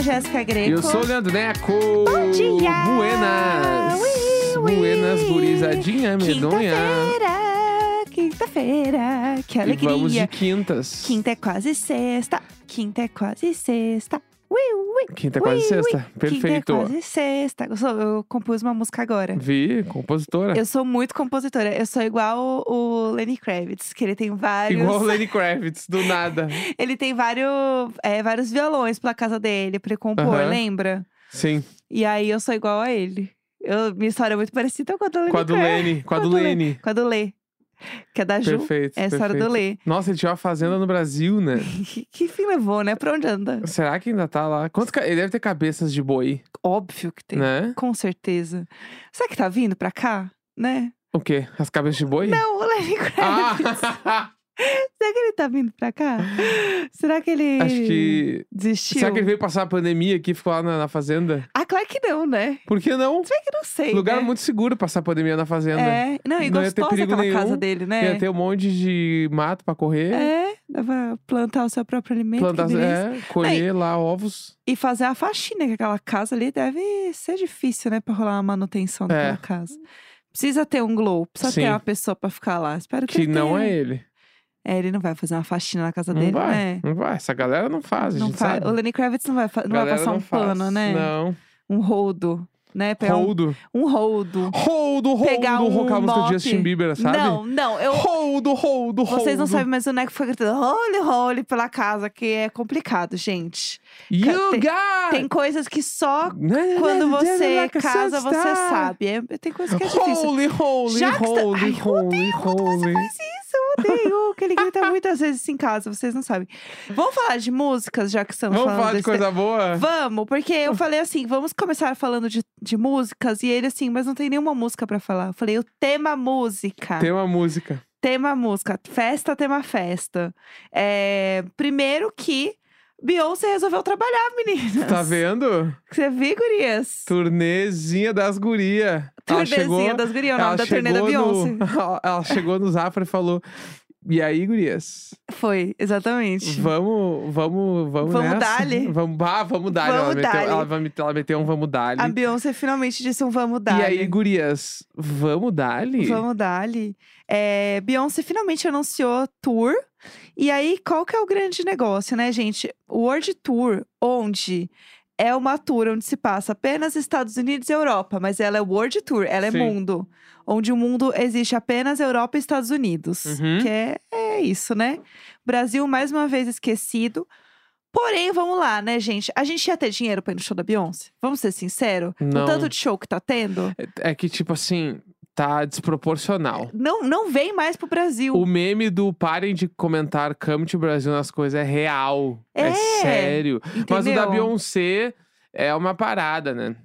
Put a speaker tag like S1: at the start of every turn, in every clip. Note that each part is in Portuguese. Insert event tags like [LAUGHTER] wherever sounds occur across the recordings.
S1: a Jéssica Greco.
S2: E eu sou o Leandro Neco.
S1: Bom dia!
S2: Buenas!
S1: Ui, ui.
S2: Buenas, gurizadinha medonha.
S1: Quinta-feira, quinta-feira, que
S2: E
S1: alegria.
S2: vamos de quintas.
S1: Quinta é quase sexta, quinta é quase sexta. Ui, ui,
S2: Quinta é quase sexta.
S1: ui.
S2: Perfeito.
S1: Quinta é quase sexta. Eu, sou- eu compus uma música agora.
S2: Vi, compositora.
S1: Eu sou muito compositora. Eu sou igual o, Lenny Kravitz, que ele tem vários.
S2: Igual o Lenny [LAUGHS] Kravitz, do nada.
S1: Ele tem vários, é, vários violões pela casa dele pra ele compor,
S2: Aham.
S1: lembra?
S2: Sim,
S1: E aí eu sou igual a ele. Eu, minha história é muito parecida com a do Lenny
S2: com a do. Lenny. Com a do. Lenny.
S1: Com a do Lê. [LAUGHS] Que é da Ju.
S2: Perfeito.
S1: É a história do
S2: perfeito.
S1: Lê.
S2: Nossa, ele tinha uma fazenda no Brasil, né? [LAUGHS]
S1: Que, fim levou, né? Pra onde anda?
S2: Será que ainda tá lá? Quantos ca- Ele deve ter cabeças de boi,
S1: Óbvio que tem.
S2: né?
S1: Com certeza. Será que tá vindo pra cá? Né?
S2: O quê? As cabeças de boi?
S1: Não, o Lenny Kravitz.
S2: Ah! [LAUGHS]
S1: Será que ele tá vindo pra cá? Será que ele
S2: Acho que.
S1: desistiu?
S2: Será que ele veio passar a pandemia aqui e ficou lá na, na fazenda?
S1: Ah, claro que não, né?
S2: Por que não?
S1: Se bem que não sei,
S2: Lugar
S1: né?
S2: muito seguro passar a pandemia na fazenda.
S1: É, não, e
S2: Não ia ter
S1: gostosa
S2: perigo
S1: aquela
S2: nenhum.
S1: casa dele, né?
S2: Ia ter um monte de mato pra correr.
S1: É, pra plantar o seu próprio alimento.
S2: plantar, é, colher lá ovos.
S1: E fazer a faxina, que aquela casa ali deve ser difícil, né? Pra rolar uma manutenção daquela
S2: É.
S1: casa. Precisa ter um glow, precisa
S2: Sim.
S1: ter uma pessoa pra ficar lá. Espero que,
S2: Que não
S1: tenha.
S2: é ele.
S1: É, ele não vai fazer uma faxina na casa
S2: Não
S1: dele,
S2: vai.
S1: né?
S2: Não vai. Essa galera não faz,
S1: Não faz.
S2: sabe.
S1: O Lenny Kravitz não vai, não vai passar
S2: não
S1: um
S2: faz.
S1: pano, né?
S2: Não.
S1: Um roldo, né? Pegar um,
S2: Holdo.
S1: um roldo.
S2: Holdo,
S1: Pegar
S2: holdo.
S1: um
S2: Roucar a música do. Justin Bieber, sabe?
S1: Não, não, eu...
S2: Holdo, holdo, holdo.
S1: Vocês não sabem, mas o Neco foi gritando holy, holy pela casa, que é complicado, gente.
S2: You
S1: Tem-
S2: got...
S1: Tem coisas que só quando você casa, você sabe. É, tem coisas que é difícil.
S2: Holy, holy, holy,
S1: eu
S2: holy, holy.
S1: Eu odeio. que ele grita muitas vezes em casa, vocês não sabem. Vamos falar de músicas, já que estamos
S2: Vamos
S1: falando
S2: falar de coisa boa?
S1: Vamos, porque eu falei assim, vamos começar falando de, de músicas. E ele assim, mas não tem nenhuma música pra falar. Eu falei, o tema música.
S2: Tem uma música.
S1: Tema música. Festa, tema festa. É, primeiro que Beyoncé resolveu trabalhar, meninas.
S2: Tá vendo?
S1: Você viu, gurias?
S2: Turnezinha das guria. Ela
S1: Turnezinha
S2: chegou,
S1: das gurias, o
S2: ela
S1: nome da turnê da Beyoncé.
S2: no- [LAUGHS] ela chegou no Zafra e falou: E aí, gurias?
S1: Foi, exatamente.
S2: Vamos, vamos, vamos
S1: Vamos dar-lhe? [LAUGHS]
S2: Vamos, ah, vamos dar
S1: Vamos
S2: ela, meteu,
S1: dar-lhe.
S2: ela, meteu um vamos dar
S1: A Beyoncé finalmente disse um vamos dar.
S2: E aí, gurias, vamos dar-lhe?
S1: Vamos dar-lhe. É, Beyoncé finalmente anunciou tour. E aí, qual que é o grande negócio, né, gente? World Tour, onde é uma tour onde se passa apenas Estados Unidos e Europa, mas ela é World Tour, ela é
S2: Sim.
S1: mundo. Onde o mundo existe apenas Europa e Estados Unidos.
S2: Uhum.
S1: Que é, é isso, né? Brasil, mais uma vez, esquecido. Porém, vamos lá, né, gente? A gente ia ter dinheiro pra ir no show da Beyoncé? Vamos ser sinceros?
S2: Não.
S1: O tanto de show que tá tendo,
S2: É, é que, tipo assim, tá desproporcional.
S1: não, não vem mais pro Brasil.
S2: O meme do parem de comentar Come to Brasil nas coisas é real. É,
S1: É,
S2: sério. Mas o da
S1: entendeu?
S2: Beyoncé é uma parada, né?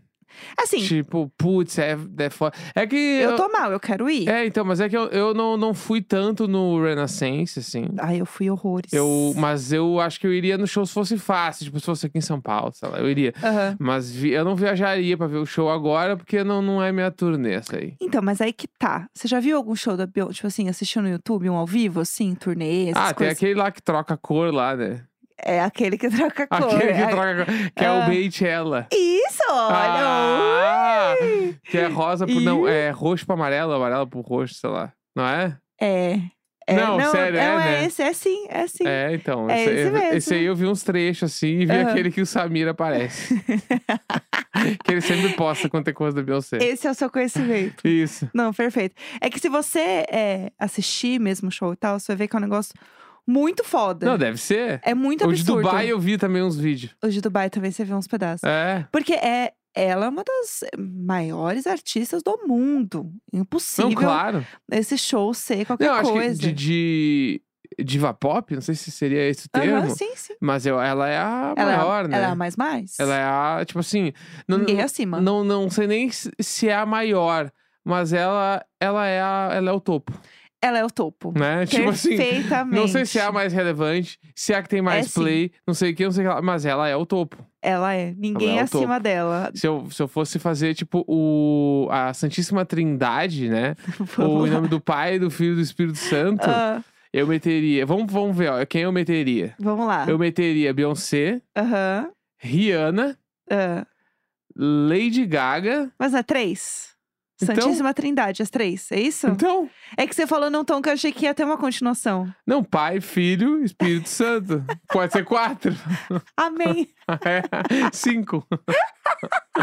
S1: Assim,
S2: Tipo, putz, é, é foda. É que.
S1: eu tô mal, eu quero ir.
S2: É, então, mas é que eu, eu não, não fui tanto no Renaissance, assim.
S1: Ai, eu fui horrores.
S2: Eu, mas eu acho que eu iria no show se fosse fácil, tipo, se fosse aqui em São Paulo, sei lá, eu iria.
S1: Aham.
S2: Mas vi- eu não viajaria pra ver o show agora, porque não, não é minha turnê essa aí.
S1: Então, mas aí que tá. Você já viu algum show da Beyoncé, tipo assim, assistiu no YouTube, um ao vivo, assim, turnê,
S2: ah, tem
S1: coisas?
S2: aquele lá que troca cor lá, né?
S1: É aquele que troca cor.
S2: Aquele que
S1: É-
S2: troca cor, que é
S1: Ah.
S2: o Beychella.
S1: Isso, olha!
S2: Ah,
S1: ui!
S2: que é rosa por. Não, é roxo pra amarelo, amarelo pro roxo, sei lá. Não é?
S1: É. é.
S2: Não, sério, é,
S1: não, é
S2: né?
S1: esse, é sim, é sim.
S2: É, então.
S1: É
S2: esse,
S1: esse mesmo.
S2: esse aí eu vi uns trechos assim e vi
S1: Aham.
S2: aquele que o Samir aparece. [LAUGHS] que ele sempre posta quando tem coisa da Beyoncé.
S1: Esse é o seu conhecimento.
S2: Isso.
S1: Não, perfeito. É que se você é, assistir mesmo o show e tal, você vai ver que é um negócio muito foda.
S2: Não, deve ser.
S1: É muito
S2: o de
S1: absurdo.
S2: Dubai eu vi também uns vídeos.
S1: O de Dubai também você vê uns pedaços.
S2: É.
S1: Porque é, ela é uma das maiores artistas do mundo. Impossível
S2: Não, claro.
S1: esse show ser qualquer
S2: Não, acho
S1: coisa.
S2: que de, de diva pop, não sei se seria esse o termo.
S1: Aham, sim, sim.
S2: Mas eu, ela é a
S1: Ela, é
S2: maior, né?
S1: ela é a mais mais.
S2: Ela é a, tipo assim, não,
S1: Ninguém acima.
S2: não, não sei nem se se é a maior, mas ela, ela é a, ela é o topo,
S1: Ela é o topo.
S2: né? Tipo assim,
S1: Perfeitamente.
S2: não sei se é a mais relevante, se é a que tem mais
S1: É sim.
S2: play, não sei o que, não sei o que lá, mas ela é o topo.
S1: Ela é. Ninguém
S2: Ela é
S1: acima dela.
S2: Se eu, se eu fosse fazer, tipo, o, a Santíssima Trindade, né? [LAUGHS] o em nome do Pai, do Filho e do Espírito Santo,
S1: Ah,
S2: Eu meteria. Vamos, vamos ver, ó. Quem eu meteria?
S1: Vamos lá.
S2: Eu meteria Beyoncé,
S1: Aham.
S2: Rihanna,
S1: ah.
S2: Lady Gaga.
S1: Mas é três?
S2: Então-
S1: Santíssima Trindade, as três, é isso?
S2: Então,
S1: É que você falou num tom que eu achei que ia ter uma continuação.
S2: não, Pai, Filho, Espírito Santo. [LAUGHS] Pode ser quatro.
S1: Amém. [LAUGHS]
S2: É, cinco. [LAUGHS]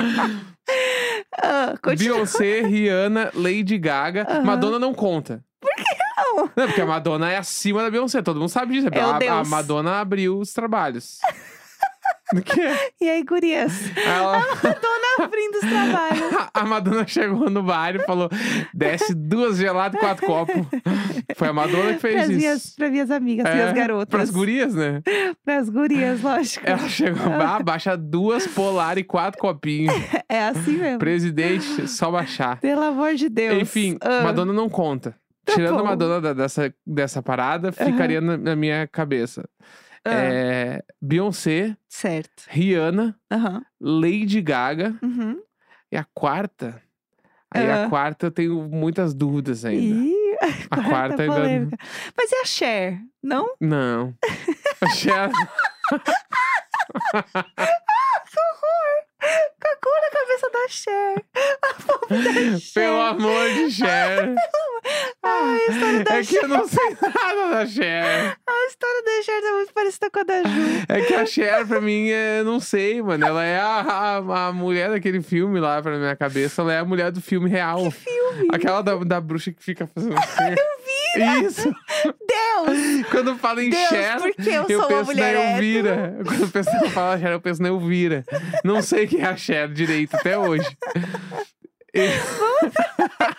S1: Continua.
S2: Beyoncé, Rihanna, Lady Gaga.
S1: Aham.
S2: Madonna não conta. Por que
S1: não?
S2: Não, porque a Madonna é acima da Beyoncé. Todo mundo sabe disso.
S1: É
S2: a, a. Madonna abriu os trabalhos. [LAUGHS] Do que?
S1: E aí, gurias? [LAUGHS]
S2: Ela,
S1: Dona abrindo os trabalhos. [LAUGHS]
S2: a Madonna chegou no bar e falou: desce duas geladas e quatro copos. Foi a Madonna que fez
S1: Pras
S2: isso.
S1: minhas, pras minhas amigas,
S2: É,
S1: minhas garotas.
S2: Pras gurias, né?
S1: Pras gurias, lógico.
S2: Ela chegou, ah, baixa duas polar e quatro copinhos.
S1: É assim mesmo.
S2: Presidente, só baixar.
S1: Pelo amor de Deus.
S2: Enfim,
S1: Ah,
S2: Madonna não conta.
S1: Tá
S2: Tirando a
S1: bom.
S2: Madonna da- dessa, dessa parada, ficaria na, na minha cabeça.
S1: Ah,
S2: É, Beyoncé,
S1: Certo.
S2: Rihanna. Lady Gaga
S1: Uhum.
S2: e a quarta. Aí
S1: Ah.
S2: a quarta eu tenho muitas dúvidas ainda.
S1: Ih, [LAUGHS]
S2: A quarta ainda.
S1: polêmica. Mas e a Cher? Não?
S2: Não. A Cher- [LAUGHS] [LAUGHS]
S1: Cagou na cabeça da Cher. A pobre da [LAUGHS] Cher.
S2: Pelo amor de Cher. [LAUGHS]
S1: Ai, a história da
S2: É que
S1: Cher.
S2: eu não sei nada da Cher.
S1: A história da Cher tá muito parecida com a da Ju.
S2: É que a Cher, pra mim, é, não sei, mano. Ela é a, a, a mulher daquele filme lá, pra minha cabeça. Ela é a mulher do filme real.
S1: Filme.
S2: Aquela da, da bruxa que fica fazendo assim. [LAUGHS] eu vi! Isso!
S1: Deus!
S2: Quando fala em
S1: Deus,
S2: Cher,
S1: porque eu,
S2: eu
S1: sou uma
S2: penso na
S1: mulher hétero.
S2: Elvira. Quando eu penso fala Cher, eu penso na Elvira. Não sei quem é a Cher direito até hoje.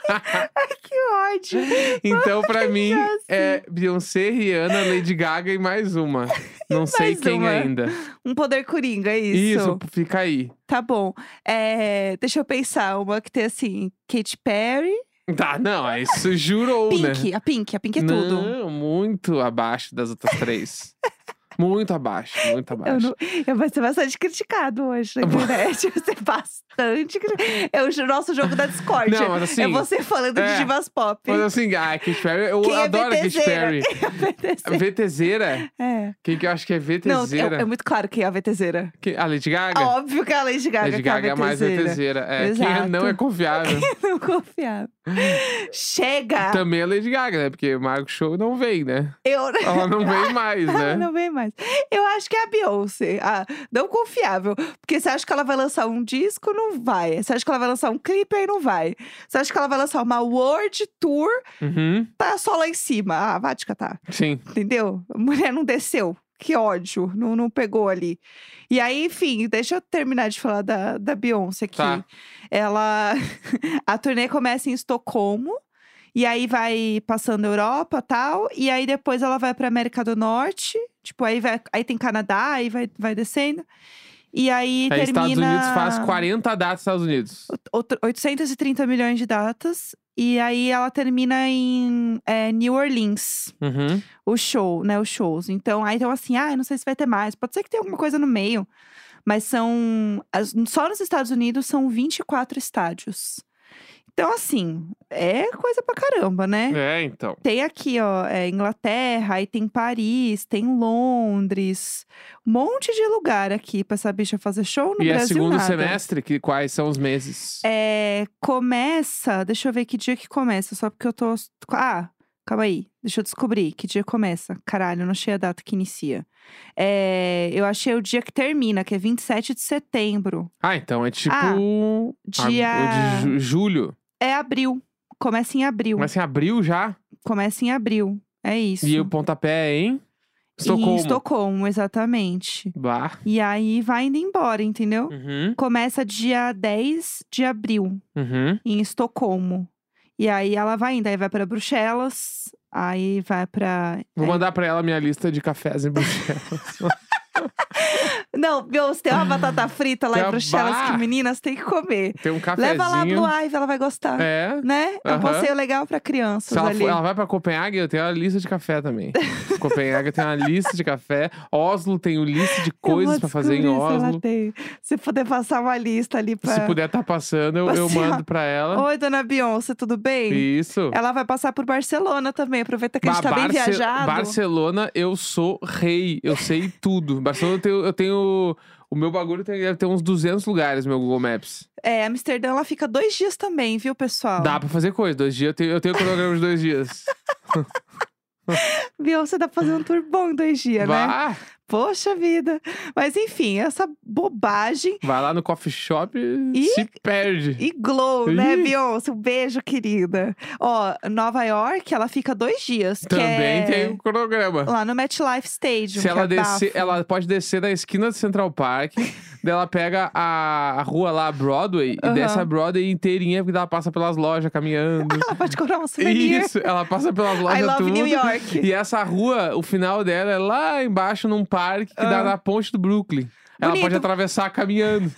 S1: Ai, que ódio.
S2: então, pra mim,
S1: assim.
S2: é Beyoncé, Rihanna, Lady Gaga e mais uma. Não sei quem
S1: uma.
S2: ainda.
S1: Um poder coringa, é isso?
S2: Isso, fica aí.
S1: Tá bom. É, deixa eu pensar. Uma que tem assim, Katy Perry.
S2: Tá, não, isso jurou, né?
S1: Pink, a Pink, a Pink é tudo.
S2: Não, muito abaixo das outras três. [LAUGHS] muito abaixo, muito
S1: Eu,
S2: abaixo.
S1: não, eu vou ser bastante criticado hoje na [LAUGHS] internet. Eu vou ser bastante criticado. É o nosso jogo da discórdia.
S2: Não, mas assim,
S1: é você falando
S2: é.
S1: de divas pop.
S2: Mas assim, ah, Katy Perry, eu
S1: Quem é
S2: adoro a Katy
S1: VTZera?
S2: Perry.
S1: VTZ.
S2: VTZera?
S1: É.
S2: Quem que eu acho que é
S1: Não,
S2: VTZera?
S1: é, é muito claro quem é a VTZera.
S2: Que- A Lady Gaga?
S1: Óbvio que é a Lady Gaga
S2: Lady
S1: que é a
S2: Gaga é mais
S1: VTZera.
S2: É, [LAUGHS] quem não é confiável.
S1: Não confiável. Chega!
S2: Também a Lady Gaga, né? Porque Marco Show não vem, né?
S1: Eu
S2: Ela não vem mais, [LAUGHS] né?
S1: não vem mais. Eu acho que é a Beyoncé. Ah, não confiável. Porque você acha que ela vai lançar um disco? Não vai. Você acha que ela vai lançar um clipe? Aí não vai. Você acha que ela vai lançar uma World Tour?
S2: Uhum,
S1: Tá só lá em cima. Ah, vai te catar.
S2: sim.
S1: Entendeu? A mulher não desceu. Que ódio. Não, não pegou ali. E aí, enfim, deixa eu terminar de falar da, da Beyoncé aqui.
S2: Tá.
S1: Ela. [LAUGHS] a turnê começa em Estocolmo. E aí vai passando Europa tal. E aí depois ela vai pra América do Norte. Tipo, aí, vai, aí tem Canadá, aí vai, vai descendo. E aí,
S2: Aí
S1: termina.
S2: Estados Unidos faz 40 datas nos Estados Unidos.
S1: outro- 830 milhões de datas. E aí ela termina em é, New Orleans
S2: Uhum.
S1: o show, né? Os shows. Então, aí então assim, ah, não sei se vai ter mais. Pode ser que tenha alguma coisa no meio. Mas são. as- Só nos Estados Unidos são 24 estádios. Então, assim, é coisa pra caramba, né?
S2: É, então.
S1: Tem aqui, ó, é, Inglaterra, aí tem Paris, tem Londres, um monte de lugar aqui pra essa bicha fazer show no
S2: e é
S1: Brasil.
S2: segundo
S1: nada.
S2: semestre? Que, quais são os meses?
S1: É, começa. Deixa eu ver que dia que começa, só porque eu tô. Ah, calma aí. Deixa eu descobrir que dia começa. Caralho, eu não achei a data que inicia. É, eu achei o dia que termina, que é 27 de setembro.
S2: Ah, então é tipo.
S1: Ah, dia-
S2: de ju- julho.
S1: É abril. Começa em abril.
S2: Mas em abril já.
S1: Começa em abril. É isso.
S2: E o pontapé é em
S1: Em
S2: Estocolmo.
S1: Estocolmo, exatamente.
S2: Bah.
S1: E aí vai indo embora, entendeu?
S2: Uhum,
S1: Começa dia 10 de abril,
S2: uhum.
S1: em Estocolmo. E aí ela vai indo, aí vai pra Bruxelas, aí vai pra.
S2: Vou
S1: aí-
S2: mandar pra ela minha lista de cafés em Bruxelas. [LAUGHS]
S1: Não, Beyoncé, tem uma batata [LAUGHS] frita lá
S2: Tem
S1: em Bruxelas que
S2: bar.
S1: meninas têm que comer.
S2: Tem um cafezinho.
S1: Leva lá Blue Ivy, ela vai gostar.
S2: É.
S1: Né? É um passeio legal pra crianças
S2: Se ela,
S1: ali.
S2: for- ela vai pra Copenhague, eu tenho uma lista de café também. [LAUGHS] Copenhague tem uma lista de café. Oslo tem uma lista de coisas pra fazer em Oslo.
S1: tem. Se puder passar uma lista ali pra.
S2: Se puder estar passando, eu, eu mando pra ela.
S1: Oi, dona Beyoncé, tudo bem?
S2: Isso.
S1: Ela vai passar por Barcelona também. Aproveita que a gente tá bem
S2: Barce-
S1: viajado.
S2: Barcelona, eu sou rei. Eu sei tudo. Barcelona, eu tenho. Eu tenho o meu bagulho tem, deve ter uns 200 lugares, meu Google Maps.
S1: É, Amsterdã ela fica dois dias também, viu, pessoal?
S2: Dá pra fazer coisa. Dois dias, eu tenho, eu tenho cronograma de dois dias.
S1: Beyoncé dá pra fazer um tour bom em dois dias, né? Poxa vida. Mas enfim, essa bobagem.
S2: vai lá no coffee shop e se perde.
S1: E Glow, né. Beyoncé? Um beijo, querida. Ó, Nova York, ela fica dois dias.
S2: Também
S1: é
S2: tem um cronograma.
S1: Lá no MetLife Stadium.
S2: Se ela
S1: é
S2: descer, ela pode descer da esquina do Central Park, [LAUGHS] daí ela pega a, a rua lá, Broadway,
S1: Aham.
S2: e desce a Broadway inteirinha, porque ela passa pelas lojas caminhando. [LAUGHS]
S1: Ela pode comprar um souvenir.
S2: Isso, ela passa pelas lojas
S1: I love
S2: tudo.
S1: New York.
S2: E essa rua, o final dela é lá embaixo num parque que dá
S1: Ah.
S2: na ponte do Brooklyn. Ela
S1: Bonito.
S2: pode atravessar caminhando.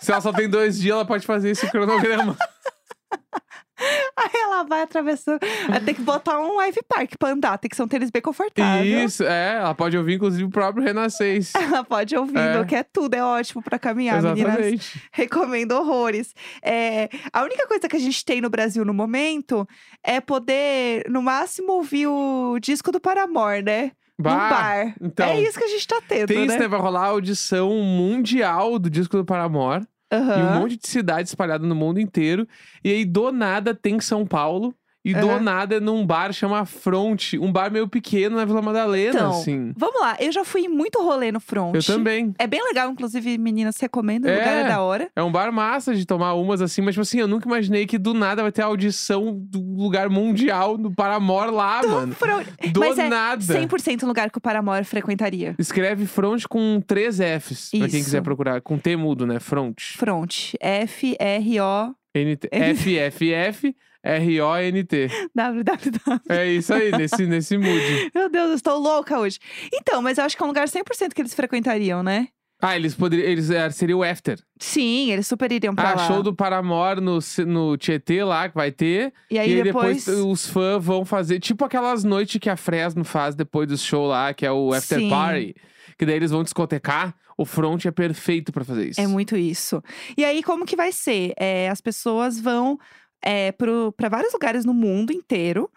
S2: Se ela só tem dois dias, ela pode fazer esse cronograma. [LAUGHS]
S1: Aí ela vai atravessando. Vai ter que botar um Ivy Park pra andar. Tem que ser um tênis bem confortável.
S2: Isso, é. Ela pode ouvir, inclusive, o próprio Renascense. [LAUGHS]
S1: Ela pode ouvir,
S2: É.
S1: que é tudo, é ótimo pra caminhar, meninas.
S2: Exatamente.
S1: Recomendo horrores. É, a única coisa que a gente tem no Brasil no momento é poder, no máximo, ouvir o disco do Paramore, né?
S2: Bah,
S1: bar.
S2: Então,
S1: é isso que a gente tá tendo,
S2: tem isso,
S1: né?
S2: né? Vai rolar a audição mundial do disco do Paramore. E um monte de cidade espalhada no mundo inteiro. E aí, do nada, tem São Paulo. E do
S1: Aham.
S2: nada, é num bar chama Front. Um bar meio pequeno na Vila Madalena,
S1: Então,
S2: assim.
S1: Vamos lá, eu já fui muito rolê no front.
S2: Eu também.
S1: É bem legal, inclusive, meninas recomendam, o
S2: É.
S1: lugar é da hora.
S2: É um bar massa de tomar umas assim, mas tipo assim, eu nunca imaginei que do nada vai ter audição do lugar mundial do Paramore lá, mano.
S1: Front.
S2: Do
S1: Mas é
S2: nada.
S1: 100% um lugar que o Paramore frequentaria.
S2: Escreve front com três Fs, pra quem
S1: Isso.
S2: quiser procurar. Com T mudo, né? Front.
S1: Front. F-R-O...
S2: N-T. F-F-F, R-O-N-T.
S1: www.
S2: É isso aí, nesse, nesse mood. [LAUGHS]
S1: Meu Deus, eu estou louca hoje. Então, mas eu acho que é um lugar 100% que eles frequentariam, né?
S2: Ah, eles poderiam. Eles, é, seria o after.
S1: Sim, eles super iriam pra
S2: Ah,
S1: lá.
S2: show do Paramore no, no Tietê lá, que vai ter.
S1: E aí,
S2: e aí
S1: depois...
S2: depois, os fãs vão fazer. Tipo aquelas noites que a Fresno faz depois do show lá, que é o after
S1: Sim.
S2: party. Que daí eles vão discotecar. O front é perfeito pra fazer isso.
S1: É muito isso. E aí, como que vai ser? É, as pessoas vão é, pro- pra vários lugares no mundo inteiro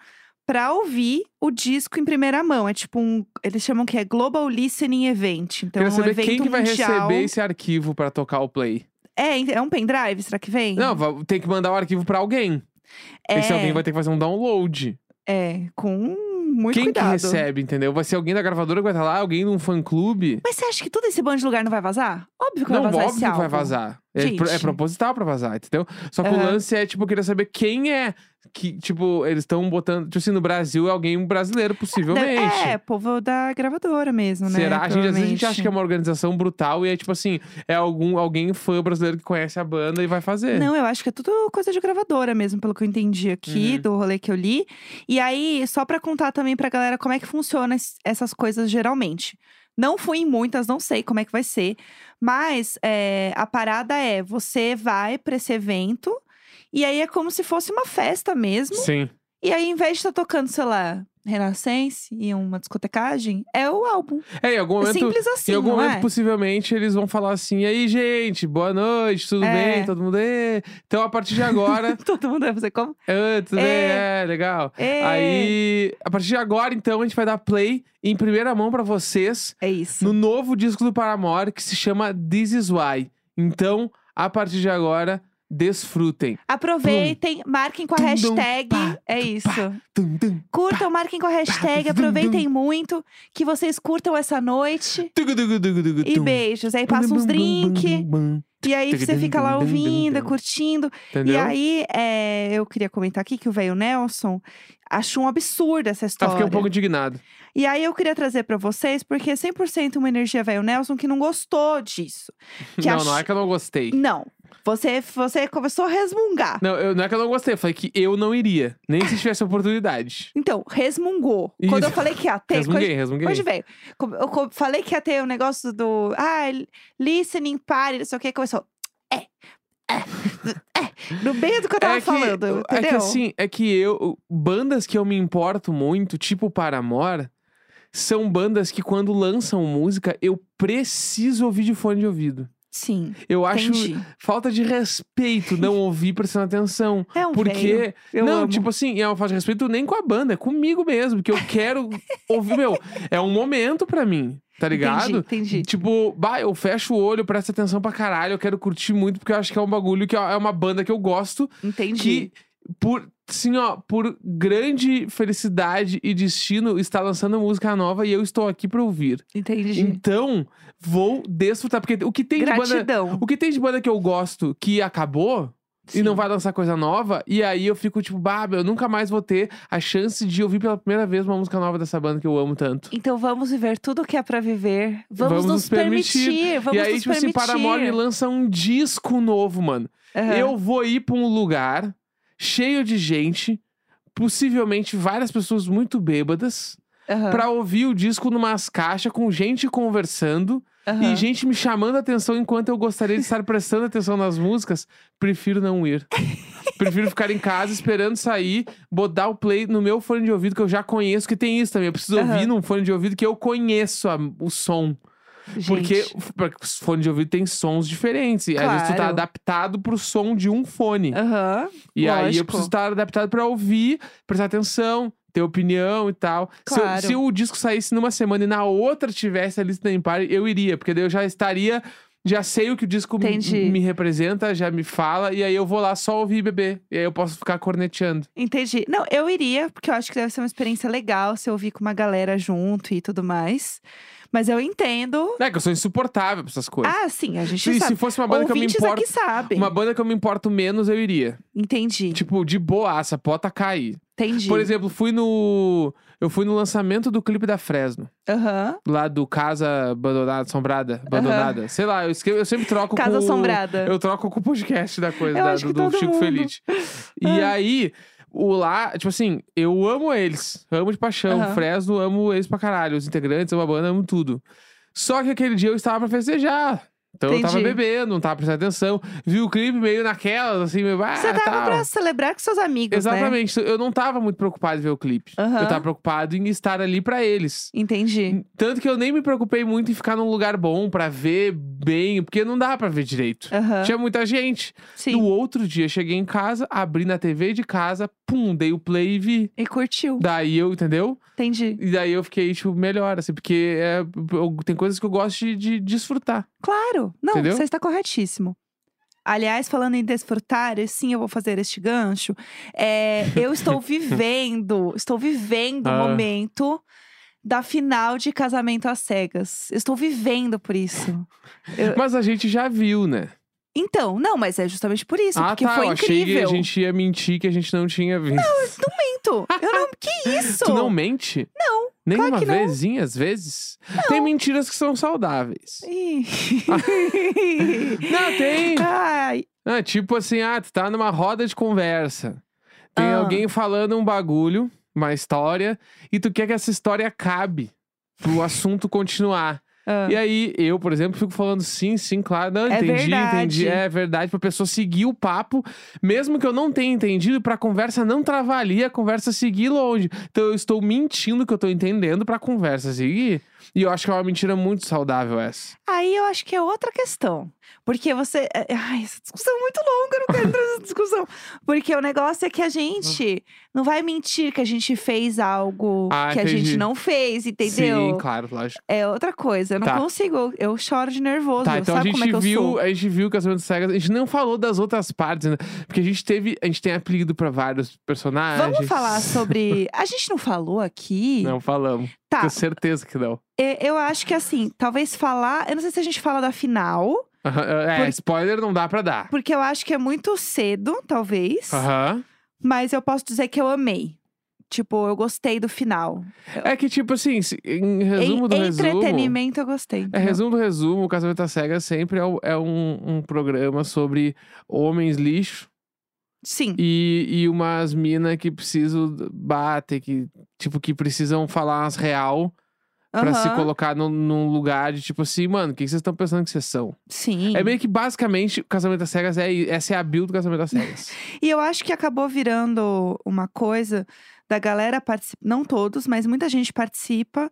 S1: pra ouvir o disco em primeira mão. É tipo um. Eles chamam que é Global Listening Event. Então,
S2: Queria
S1: é um
S2: saber
S1: evento
S2: quem que vai
S1: mundial.
S2: receber esse arquivo pra tocar o play.
S1: É, é um pendrive, será que vem?
S2: Não, tem que mandar o arquivo pra alguém.
S1: é,
S2: Esse alguém vai ter que fazer um download.
S1: é, com muito
S2: quem
S1: cuidado.
S2: que recebe, entendeu? Vai ser alguém da gravadora que vai estar lá, alguém de um fã clube.
S1: Mas você acha que todo esse bando de lugar não vai vazar? Óbvio que
S2: Não,
S1: vai vazar
S2: óbvio
S1: esse
S2: que vai vazar. É, é proposital pra vazar, entendeu? Só que o
S1: Aham.
S2: lance é, tipo, eu queria saber quem é que, tipo, eles estão botando. Tipo assim, no Brasil é alguém brasileiro, possivelmente.
S1: É, povo da gravadora mesmo, né?
S2: Será? A gente, às vezes a gente acha que é uma organização brutal e é tipo assim, é algum, alguém fã brasileiro que conhece a banda e vai fazer.
S1: Não, eu acho que é tudo coisa de gravadora mesmo, pelo que eu entendi aqui,
S2: Uhum.
S1: do rolê que eu li. E aí, só pra contar também pra galera como é que funciona es- essas coisas geralmente. Não fui em muitas, não sei como é que vai ser. Mas é, a parada é: você vai pra esse evento, e aí é como se fosse uma festa mesmo.
S2: Sim.
S1: E aí, em vez de estar tocando, sei lá, Renascense e uma discotecagem, é o álbum.
S2: É, em algum
S1: É
S2: momento.
S1: simples assim,
S2: em algum momento,
S1: é?
S2: possivelmente, eles vão falar assim: e aí, gente, boa noite, tudo
S1: É.
S2: bem? Todo mundo. "Ê". Então, a partir de agora. [LAUGHS]
S1: Todo mundo vai fazer como?
S2: "Ah, tudo bem?
S1: É.
S2: É, legal.
S1: É,
S2: Aí, a partir de agora, então, a gente vai dar play em primeira mão pra vocês
S1: é isso.
S2: no novo disco do Paramore que se chama This Is Why. Então, a partir de agora, desfrutem.
S1: Aproveitem, marquem com a hashtag. é isso. Curtam, marquem com a hashtag, aproveitem muito. Que vocês curtam essa noite. E beijos. Aí passa uns drink. E aí você fica lá ouvindo, curtindo.
S2: Entendeu?
S1: E aí, é, eu queria comentar aqui que o velho Nelson achou um absurdo essa
S2: Ah,
S1: história.
S2: fiquei um pouco indignado.
S1: E aí eu queria trazer pra vocês, porque é 100% uma energia velho Nelson que não gostou disso. Que
S2: não,
S1: ach-
S2: não é que eu não gostei.
S1: Não. Você, você começou a resmungar.
S2: Não, eu- não é que eu não gostei, eu falei que eu não iria. Nem se tivesse oportunidade. [LAUGHS]
S1: Então, resmungou. Quando eu
S2: Isso.
S1: falei que ia ter.
S2: Resmunguei,
S1: Hoje,
S2: resmunguei.
S1: hoje veio. Eu falei que ia ter o negócio do. Ah, listening party, não sei o que. Começou. É. É. [LAUGHS] É. No meio do que eu tava
S2: é que,
S1: falando.
S2: é
S1: Entendeu?
S2: que assim, é que eu. Bandas que eu me importo muito, tipo Paramore, são bandas que quando lançam música, eu preciso ouvir de fone de ouvido.
S1: Sim.
S2: Eu acho
S1: Entendi.
S2: falta de respeito não ouvir prestando atenção. [LAUGHS]
S1: É um
S2: Porque. não,
S1: amo.
S2: tipo assim, é uma falta de respeito nem com a banda, é comigo mesmo. Porque eu quero [LAUGHS] ouvir, meu. É um momento pra mim, tá ligado?
S1: Entendi, entendi.
S2: Tipo, bah, eu fecho o olho, presto atenção pra caralho, eu quero curtir muito, porque eu acho que é um bagulho que é uma banda que eu gosto,
S1: Entendi.
S2: que por, assim, ó, por grande felicidade e destino está lançando música nova e eu estou aqui pra ouvir.
S1: Entendi.
S2: Então, vou desfrutar, porque o que tem de banda,
S1: Gratidão.
S2: o que tem de banda que eu gosto que acabou e não
S1: Sim.
S2: vai lançar coisa nova, e aí eu fico tipo, bah, eu nunca mais vou ter a chance de ouvir pela primeira vez uma música nova dessa banda que eu amo tanto.
S1: Então vamos viver tudo o que é pra viver. Vamos,
S2: Vamos
S1: nos
S2: permitir.
S1: permitir. Vamos
S2: e aí,
S1: nos
S2: tipo assim,
S1: permitir.
S2: Paramore lança um disco novo, mano.
S1: Aham.
S2: Eu vou ir pra um lugar cheio de gente, possivelmente várias pessoas muito bêbadas,
S1: Aham.
S2: pra ouvir o disco numas caixas com gente conversando
S1: Aham.
S2: e gente me chamando a atenção enquanto eu gostaria de estar prestando atenção nas músicas. Prefiro não ir. Prefiro ficar em casa esperando sair, botar o play no meu fone de ouvido que eu já conheço, que tem isso também. Eu preciso
S1: Aham.
S2: ouvir num fone de ouvido que eu conheço a- o som. Porque
S1: Gente.
S2: porque os fones de ouvido tem sons diferentes. E às vezes tu tá
S1: Claro.
S2: adaptado pro som de um fone.
S1: Aham.
S2: e aí eu
S1: lógico.
S2: preciso estar adaptado pra ouvir, prestar atenção, ter opinião e tal. Se eu-
S1: Claro.
S2: Se, o disco saísse numa semana e na outra tivesse a lista Party, eu iria. Porque daí eu já estaria. Já sei o que o disco me,
S1: Entendi.
S2: me representa, já me fala. E aí eu vou lá só ouvir beber. E aí eu posso ficar corneteando.
S1: Entendi. Não, eu iria, porque eu acho que deve ser uma experiência legal se eu ouvir com uma galera junto e tudo mais. Mas eu entendo.
S2: É que eu sou insuportável pra essas coisas.
S1: Ah, sim, a gente
S2: se,
S1: sabe.
S2: se fosse uma banda que eu me
S1: Ouvintes
S2: importo. Uma banda que eu me importo menos, eu iria.
S1: Entendi.
S2: Tipo, de boaça, pota cair.
S1: Entendi.
S2: Por exemplo, fui no. Eu fui no lançamento do clipe da Fresno.
S1: Aham.
S2: Lá do Casa Abandonada, Assombrada, Abandonada. Sei lá, eu, escrevo, eu sempre troco
S1: Casa
S2: com...
S1: Assombrada.
S2: Eu troco com o podcast da coisa,
S1: Eu
S2: da-
S1: acho
S2: do,
S1: que
S2: do
S1: todo
S2: Chico
S1: mundo.
S2: Feliz. [LAUGHS] E
S1: Ah.
S2: aí, o lá, tipo assim, eu amo eles. Amo de paixão.
S1: Aham.
S2: Fresno, amo eles pra caralho. Os integrantes, amo a banda, amo tudo. Só que aquele dia eu estava pra festejar. Então eu tava
S1: Entendi.
S2: bebendo, não tava prestando atenção. Vi o clipe meio naquelas, assim, meio. Ah,
S1: Você tava
S2: tal.
S1: pra celebrar com seus amigos, né?
S2: Exatamente. Eu não tava muito preocupado em ver o clipe.
S1: Aham.
S2: Eu tava preocupado em estar ali pra eles.
S1: Entendi.
S2: Tanto que eu nem me preocupei muito em ficar num lugar bom pra ver bem, porque não dá pra ver direito.
S1: Aham.
S2: Tinha muita gente.
S1: Sim.
S2: No outro dia, cheguei em casa, abri na TV de casa, pum, dei o play e vi.
S1: E curtiu.
S2: Daí eu, entendeu?
S1: Entendi.
S2: E daí eu fiquei, tipo, melhor, assim, porque é, eu- tem coisas que eu gosto de, de desfrutar.
S1: Claro. Não,
S2: Entendeu?
S1: você está corretíssimo. Aliás, falando em desfrutar, e sim, eu vou fazer este gancho. é, eu estou [LAUGHS] vivendo, estou vivendo o
S2: Ah.
S1: momento da final de Casamento às Cegas. Eu Estou vivendo por isso. Eu- [LAUGHS]
S2: Mas a gente já viu, né?
S1: Então, não, mas é justamente por isso,
S2: ah,
S1: porque
S2: tá.
S1: foi
S2: eu achei que
S1: incrível.
S2: a gente ia mentir que a gente não tinha visto.
S1: Minto. Eu não. Que [LAUGHS] isso?
S2: Tu não mente?
S1: Não.
S2: Nenhuma
S1: claro que não.
S2: vezinha, às vezes? Tem mentiras que são saudáveis. [LAUGHS]
S1: Ih.
S2: Não, tem.
S1: Ai,
S2: Ah, tipo assim, ah, tu tá numa roda de conversa. Tem
S1: Ah.
S2: alguém falando um bagulho, uma história, e tu quer que essa história acabe pro assunto continuar.
S1: Ah.
S2: E aí, eu, por exemplo, fico falando sim, sim, claro. Não,
S1: É
S2: entendi,
S1: verdade.
S2: entendi. É verdade, pra pessoa seguir o papo, mesmo que eu não tenha entendido, pra conversa não travar ali, a conversa seguir longe. Então eu estou mentindo que eu tô entendendo pra conversa seguir. E eu acho que é uma mentira muito saudável essa.
S1: Aí eu acho que é outra questão. Porque você. é- Ai, essa discussão é muito longa, eu não quero entrar nessa [LAUGHS] discussão. Porque o negócio é que a gente não vai mentir que a gente fez algo
S2: Ah,
S1: que a gente
S2: entendi.
S1: não fez, entendeu?
S2: Sim, claro, lógico.
S1: É outra coisa. Eu não
S2: Tá.
S1: consigo, eu choro de nervoso.
S2: Tá, então a
S1: sabe
S2: gente
S1: como é que eu
S2: viu,
S1: sou?
S2: a gente viu o Casamento Cegas, a gente não falou das outras partes, né? Porque a gente teve, a gente tem apelido pra vários personagens.
S1: Vamos falar sobre. A gente não falou aqui.
S2: Não falamos.
S1: Tá.
S2: Tenho certeza que não.
S1: e- Eu acho que assim, talvez falar. Eu não sei se a gente fala da final,
S2: Aham, É,
S1: Por-
S2: spoiler não dá pra dar.
S1: porque eu acho que é muito cedo, talvez.
S2: Aham.
S1: Mas eu posso dizer que eu amei. Tipo, eu gostei do final.
S2: É que, tipo assim, em resumo
S1: em,
S2: do resumo.
S1: entretenimento eu gostei.
S2: É,
S1: entendeu?
S2: resumo do resumo, o Casamento às Cegas sempre é, é um, um programa sobre homens lixo
S1: Sim.
S2: e, e umas minas que precisam bater, que, tipo, que precisam falar as real pra se colocar num, num lugar de tipo assim, mano, o que vocês estão pensando que vocês são?
S1: Sim.
S2: É meio que basicamente o Casamento às Cegas é essa é a build do Casamento às Cegas. [LAUGHS]
S1: E eu acho que acabou virando uma coisa da galera participar. Não todos, mas muita gente participa.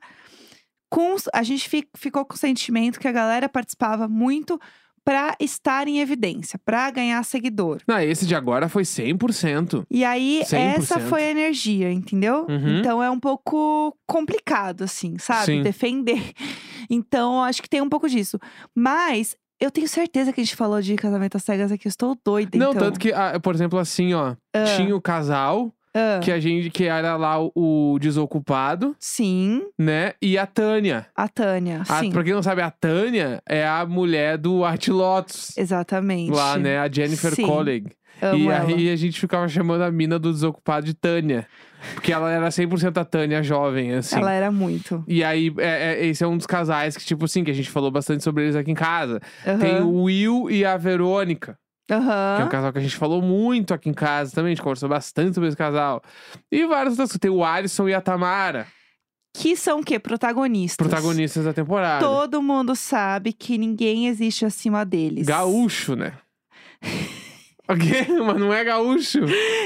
S1: Com, a gente fi- ficou com o sentimento que a galera participava muito pra estar em evidência, pra ganhar seguidor.
S2: Não, esse de agora foi 100%.
S1: E aí,
S2: 100%.
S1: essa foi a energia, entendeu?
S2: Uhum.
S1: Então é um pouco complicado, assim, sabe?
S2: Sim.
S1: Defender. [LAUGHS] Então, acho que tem um pouco disso. Mas eu tenho certeza que a gente falou de casamento às cegas aqui. Eu estou doida,
S2: Não,
S1: então.
S2: tanto que, ah, por exemplo, assim, ó, tinha o casal
S1: Ah,
S2: que a gente que era lá o, o desocupado,
S1: Sim,
S2: né? E a Tânia.
S1: a Tânia.
S2: A,
S1: sim,
S2: pra quem não sabe, a Tânia é a mulher do Art Lotus.
S1: exatamente.
S2: Lá, né? A Jennifer
S1: Sim,
S2: Colleague.
S1: Amo
S2: E
S1: ela.
S2: aí a gente ficava chamando a mina do desocupado de Tânia. Porque ela era 100% a Tânia jovem, assim.
S1: Ela era muito.
S2: E aí, é- é- esse é um dos casais que, tipo assim, que a gente falou bastante sobre eles aqui em casa. Tem o Will e a Verônica. Que é um casal que a gente falou muito aqui em casa também. A gente conversou bastante sobre esse casal. E várias outras coisas. Tem o Alisson e a Tamara,
S1: Que são o quê? Protagonistas.
S2: protagonistas da temporada.
S1: Todo mundo sabe que ninguém existe acima deles.
S2: Gaúcho, né? [LAUGHS] O quê? Mas não é gaúcho.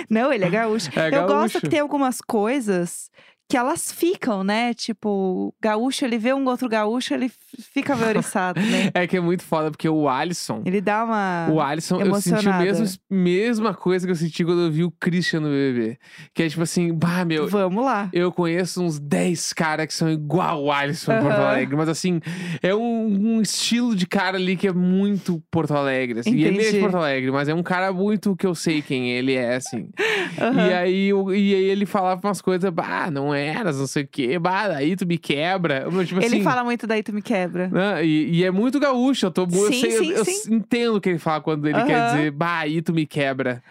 S1: Não, ele é gaúcho.
S2: É
S1: Eu
S2: gaúcho.
S1: gosto que tem algumas coisas que elas ficam, né? Tipo, gaúcho, ele vê um outro gaúcho, ele fica valoriçado, né? [LAUGHS]
S2: É que é muito foda, porque o Alisson.
S1: Ele dá uma.
S2: O Alisson, eu senti a
S1: emocionada.
S2: mesma, mesma coisa que eu senti quando eu vi o Christian no BBB. Que é tipo assim, bah, meu,
S1: Vamos lá.
S2: eu conheço uns 10 caras que são igual o Alisson em Porto. Alegre. Mas assim, é um, um estilo de cara ali que é muito Porto Alegre. Assim. E ele é de
S1: Entendi.
S2: Porto Alegre, mas é um cara muito que eu sei quem ele é, assim. [LAUGHS]
S1: Aham.
S2: E aí, o- e aí ele falava umas coisas, bah, não eras, não sei o quê, bah, daí tu me quebra. Tipo
S1: Ele
S2: assim,
S1: fala muito daí, tu me quebra.
S2: né? E, e é muito gaúcho, eu, tô, eu,
S1: Sim,
S2: sei- eu-
S1: sim,
S2: eu
S1: sim.
S2: entendo o que ele fala quando ele quer
S1: Aham.
S2: dizer, bah, aí tu me quebra.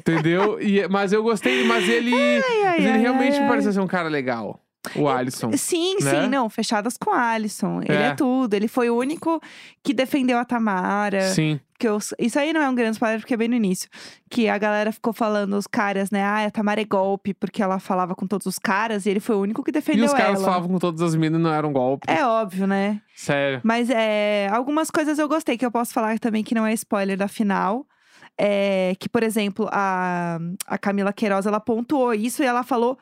S2: Entendeu? E, mas eu gostei, mas ele,
S1: ai,
S2: mas ele
S1: ai,
S2: realmente
S1: ai,
S2: me
S1: ai.
S2: pareceu ser um cara legal, o Alisson.
S1: Sim,
S2: né?
S1: sim, não, fechadas com Alisson. Ele
S2: É.
S1: é tudo. Ele foi o único que defendeu a Tamara.
S2: Sim.
S1: Que eu, isso aí não é um grande spoiler, porque é bem no início. Que a galera ficou falando, os caras, né? Ah, a Tamara é golpe, porque ela falava com todos os caras, e ele foi o único que
S2: E
S1: defendeu
S2: os caras
S1: ela.
S2: falavam com todas as minas e não era um golpe.
S1: É óbvio, né?
S2: Sério.
S1: Mas é, algumas coisas eu gostei, que eu posso falar também que não é spoiler da final. É, que, por exemplo, a, a Camila Queiroz, ela pontuou isso e ela falou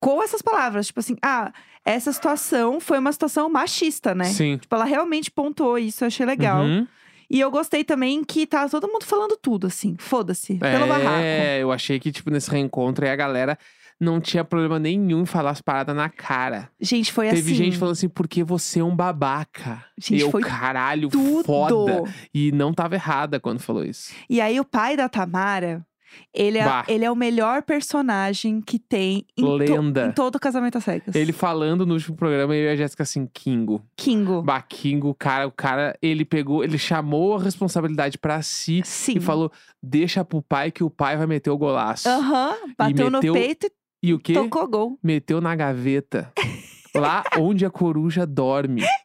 S1: com essas palavras. Tipo assim, ah, essa situação foi uma situação machista, né?
S2: Sim.
S1: Tipo, ela realmente pontuou isso, eu achei legal.
S2: Uhum.
S1: E eu gostei também que tá todo mundo falando tudo, assim. Foda-se. Pelo barraco.
S2: É, eu achei que, tipo, nesse reencontro aí a galera não tinha problema nenhum em falar as paradas na cara.
S1: Gente, foi
S2: Teve
S1: assim.
S2: gente falando assim, porque você é um babaca.
S1: Gente,
S2: e eu,
S1: foi
S2: caralho,
S1: tudo.
S2: foda. E não tava errada quando falou isso.
S1: E aí, o pai da Tamara, ele é,
S2: Bah.
S1: ele é o melhor personagem que tem em, to-
S2: Lenda.
S1: em todo o Casamento às Cegas.
S2: Ele falando no último programa, eu e a Jéssica assim, Kingo.
S1: Kingo.
S2: Bah, Kingo, cara, o cara, ele pegou, ele chamou a responsabilidade pra si
S1: Sim.
S2: e falou: deixa pro pai que o pai vai meter o golaço.
S1: Aham. Bateu
S2: meteu
S1: no peito
S2: E o quê?
S1: tocou gol.
S2: Meteu na gaveta. lá onde a coruja dorme. [LAUGHS]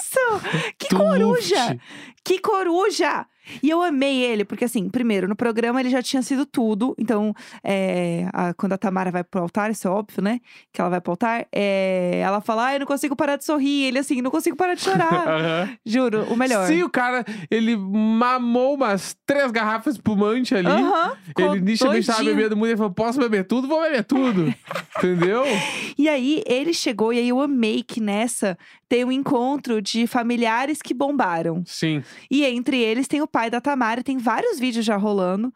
S1: Isso! Que coruja! Que coruja! E eu amei ele, porque assim, primeiro, no programa ele já tinha sido tudo. Então, é, a- quando a Tamara vai pro altar, isso é óbvio, né? Que ela vai pro altar, é, ela fala, ai, eu não consigo parar de sorrir. Ele assim, não consigo parar de chorar. [LAUGHS]
S2: Aham.
S1: Juro, o melhor.
S2: Sim, o cara, ele mamou umas três garrafas espumante ali.
S1: Ficou
S2: Ele inicialmente tava bebendo muito, ele falou, posso beber tudo? Vou beber tudo. [LAUGHS] Entendeu?
S1: E aí, ele chegou, e aí eu amei que nessa tem um encontro de familiares que bombaram.
S2: Sim.
S1: E entre eles tem o pai da Tamara, tem vários vídeos já rolando.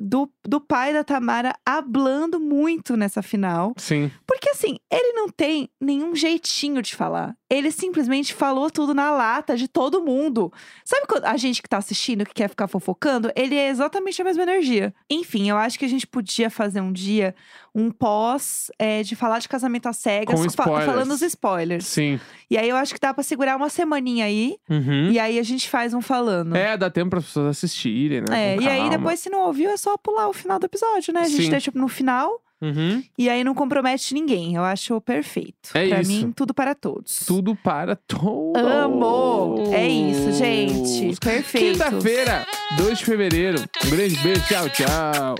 S1: Do, do pai da Tamara hablando muito nessa final.
S2: Sim.
S1: Porque assim, ele não tem nenhum jeitinho de falar. Ele simplesmente falou tudo na lata de todo mundo. Sabe a gente que tá assistindo, que quer ficar fofocando? Ele é exatamente a mesma energia. Enfim, eu acho que a gente podia fazer um dia um pós é, de falar de casamento às cegas, fa- falando os spoilers.
S2: Sim.
S1: E aí eu acho que dá pra segurar uma semaninha aí.
S2: Uhum.
S1: E aí a gente faz um falando.
S2: É, dá tempo as pessoas assistirem, né?
S1: É, e aí depois, se não ouviu, é só pular o final do episódio, né? A gente
S2: Sim.
S1: deixa no final
S2: Uhum.
S1: E aí não compromete ninguém. Eu acho perfeito.
S2: É
S1: pra
S2: isso.
S1: mim, tudo para todos.
S2: Tudo para todos.
S1: Amo! É isso, gente. Perfeito.
S2: Quinta-feira, 2 de fevereiro. Um grande beijo. Tchau, tchau.